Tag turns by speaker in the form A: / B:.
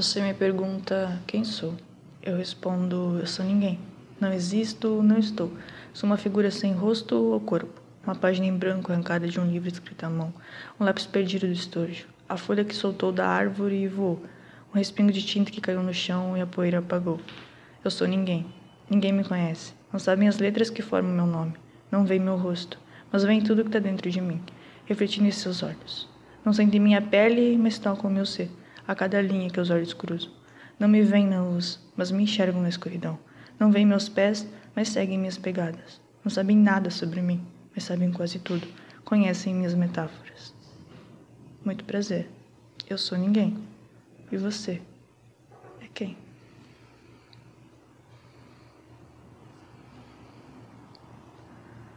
A: Você me pergunta quem sou. Eu respondo: eu sou ninguém. Não existo, não estou. Sou uma figura sem rosto ou corpo. Uma página em branco arrancada de um livro escrito à mão. Um lápis perdido do estojo. A folha que soltou da árvore e voou. Um respingo de tinta que caiu no chão e a poeira apagou. Eu sou ninguém. Ninguém me conhece. Não sabem as letras que formam meu nome. Não veem meu rosto. Mas veem tudo que está dentro de mim, refletindo em seus olhos. Não sentem minha pele, mas tocam meu ser a cada linha que os olhos cruzam. Não me veem na luz, mas me enxergam na escuridão. Não veem meus pés, mas seguem minhas pegadas. Não sabem nada sobre mim, mas sabem quase tudo. Conhecem minhas metáforas. Muito prazer. Eu sou ninguém. E você?